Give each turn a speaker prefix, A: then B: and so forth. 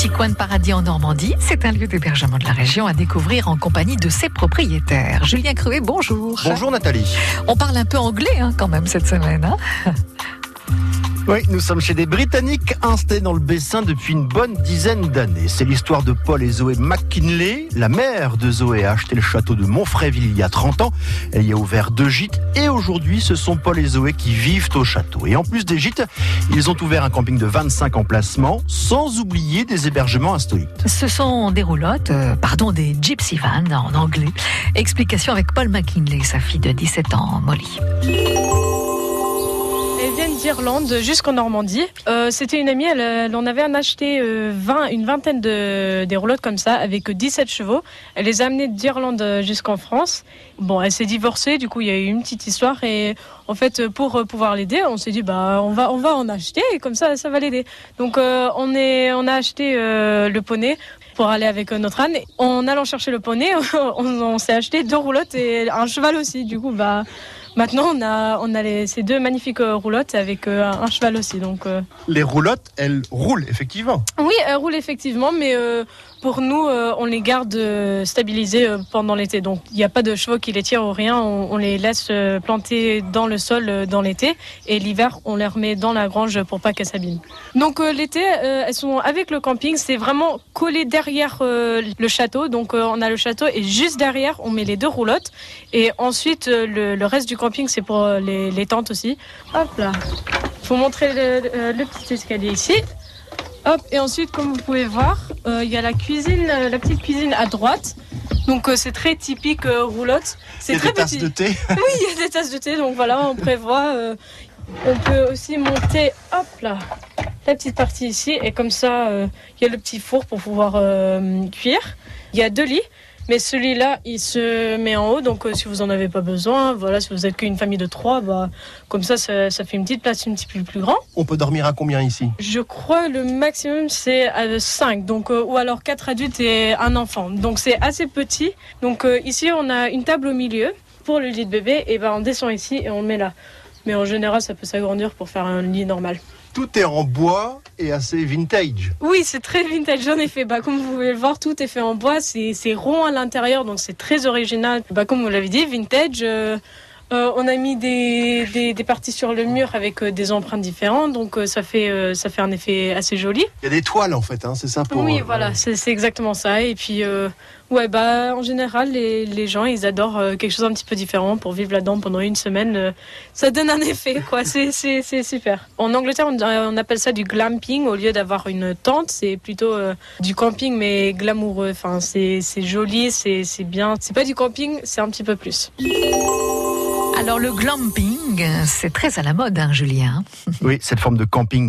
A: petit coin de paradis en Normandie. C'est un lieu d'hébergement de la région à découvrir en compagnie de ses propriétaires. Julien Cruet, bonjour.
B: Bonjour Nathalie.
A: On parle un peu anglais hein, quand même cette semaine. Hein
B: oui, nous sommes chez des Britanniques installés dans le Bessin depuis une bonne dizaine d'années. C'est l'histoire de Paul et Zoé McKinley. La mère de Zoé a acheté le château de Montfréville il y a 30 ans. Elle y a ouvert deux gîtes et aujourd'hui, ce sont Paul et Zoé qui vivent au château. Et en plus des gîtes, ils ont ouvert un camping de 25 emplacements, sans oublier des hébergements insolites.
A: Ce sont des roulottes, euh, pardon, des gypsy vans en anglais. Explication avec Paul McKinley, sa fille de 17 ans, Molly.
C: Elles viennent d'Irlande jusqu'en Normandie. Euh, C'était une amie, elle, en avait acheté euh, 20, une vingtaine de des roulottes comme ça, avec 17 chevaux. Elle les a amenées d'Irlande jusqu'en France. Bon, elle s'est divorcée, du coup il y a eu une petite histoire et en fait pour pouvoir l'aider, on s'est dit bah on va on va en acheter et comme ça ça va l'aider. Donc euh, on est on a acheté euh, le poney pour aller avec notre âne. En allant chercher le poney, on, on s'est acheté deux roulottes et un cheval aussi. Du coup bah Maintenant, on a, on a les, ces deux magnifiques roulottes avec euh, un cheval aussi. Donc, euh.
B: Les roulottes, elles roulent effectivement
C: Oui, elles roulent effectivement, mais euh, pour nous, euh, on les garde euh, stabilisées euh, pendant l'été. Donc, il n'y a pas de chevaux qui les tirent ou rien. On, on les laisse euh, planter dans le sol euh, dans l'été. Et l'hiver, on les remet dans la grange pour pas qu'elles s'abîment. Donc, euh, l'été, euh, elles sont avec le camping. C'est vraiment collé derrière euh, le château. Donc, euh, on a le château et juste derrière, on met les deux roulottes. Et ensuite, euh, le, le reste du camping, c'est pour euh, les, les tentes aussi. Hop là. Vous montrer le, le petit escalier ici. Hop, et ensuite, comme vous pouvez voir, euh, il y a la cuisine, la petite cuisine à droite. Donc euh, c'est très typique euh, roulotte. C'est très
B: des tasses
C: petit.
B: de thé.
C: Oui, il y a des tasses de thé, donc voilà, on prévoit. euh, on peut aussi monter, hop là, la petite partie ici, et comme ça, il y a le petit four pour pouvoir cuire. Il y a deux lits. Mais celui-là, il se met en haut, donc euh, si vous en avez pas besoin, voilà, si vous êtes qu'une famille de trois, bah, comme ça, ça, ça fait une petite place un petit peu plus grand.
B: On peut dormir à combien ici?
C: Je crois le maximum c'est à 5, donc, euh, ou alors 4 adultes et un enfant. Donc c'est assez petit. Donc euh, ici on a une table au milieu pour le lit de bébé, et ben on descend ici et on le met là. Mais en général ça peut s'agrandir pour faire un lit normal.
B: Tout est en bois et assez vintage.
C: Oui, c'est très vintage, ai fait. Bah, comme vous pouvez le voir, tout est fait en bois, c'est c'est rond à l'intérieur, donc c'est très original. Bah, comme vous l'avez dit, vintage. euh, euh, on a mis des, des, des parties sur le mur avec euh, des empreintes différentes, donc euh, ça, fait, ça fait un effet assez joli.
B: Il y a des toiles en fait, hein, c'est ça pour.
C: Oui, voilà, c'est exactement ça. Et puis, ouais, bah, en général, les, les gens, ils adorent quelque chose un petit peu différent pour vivre là-dedans pendant une semaine. ça donne un effet, quoi. C'est super. En Angleterre, on, on appelle ça du glamping au lieu d'avoir une tente. C'est plutôt du camping, mais glamoureux. Enfin, c'est joli, c'est c'est bien. C'est pas du camping, c'est un petit peu plus.
A: Alors le glamping, c'est très à la mode, hein, Julien.
B: Oui, cette forme de camping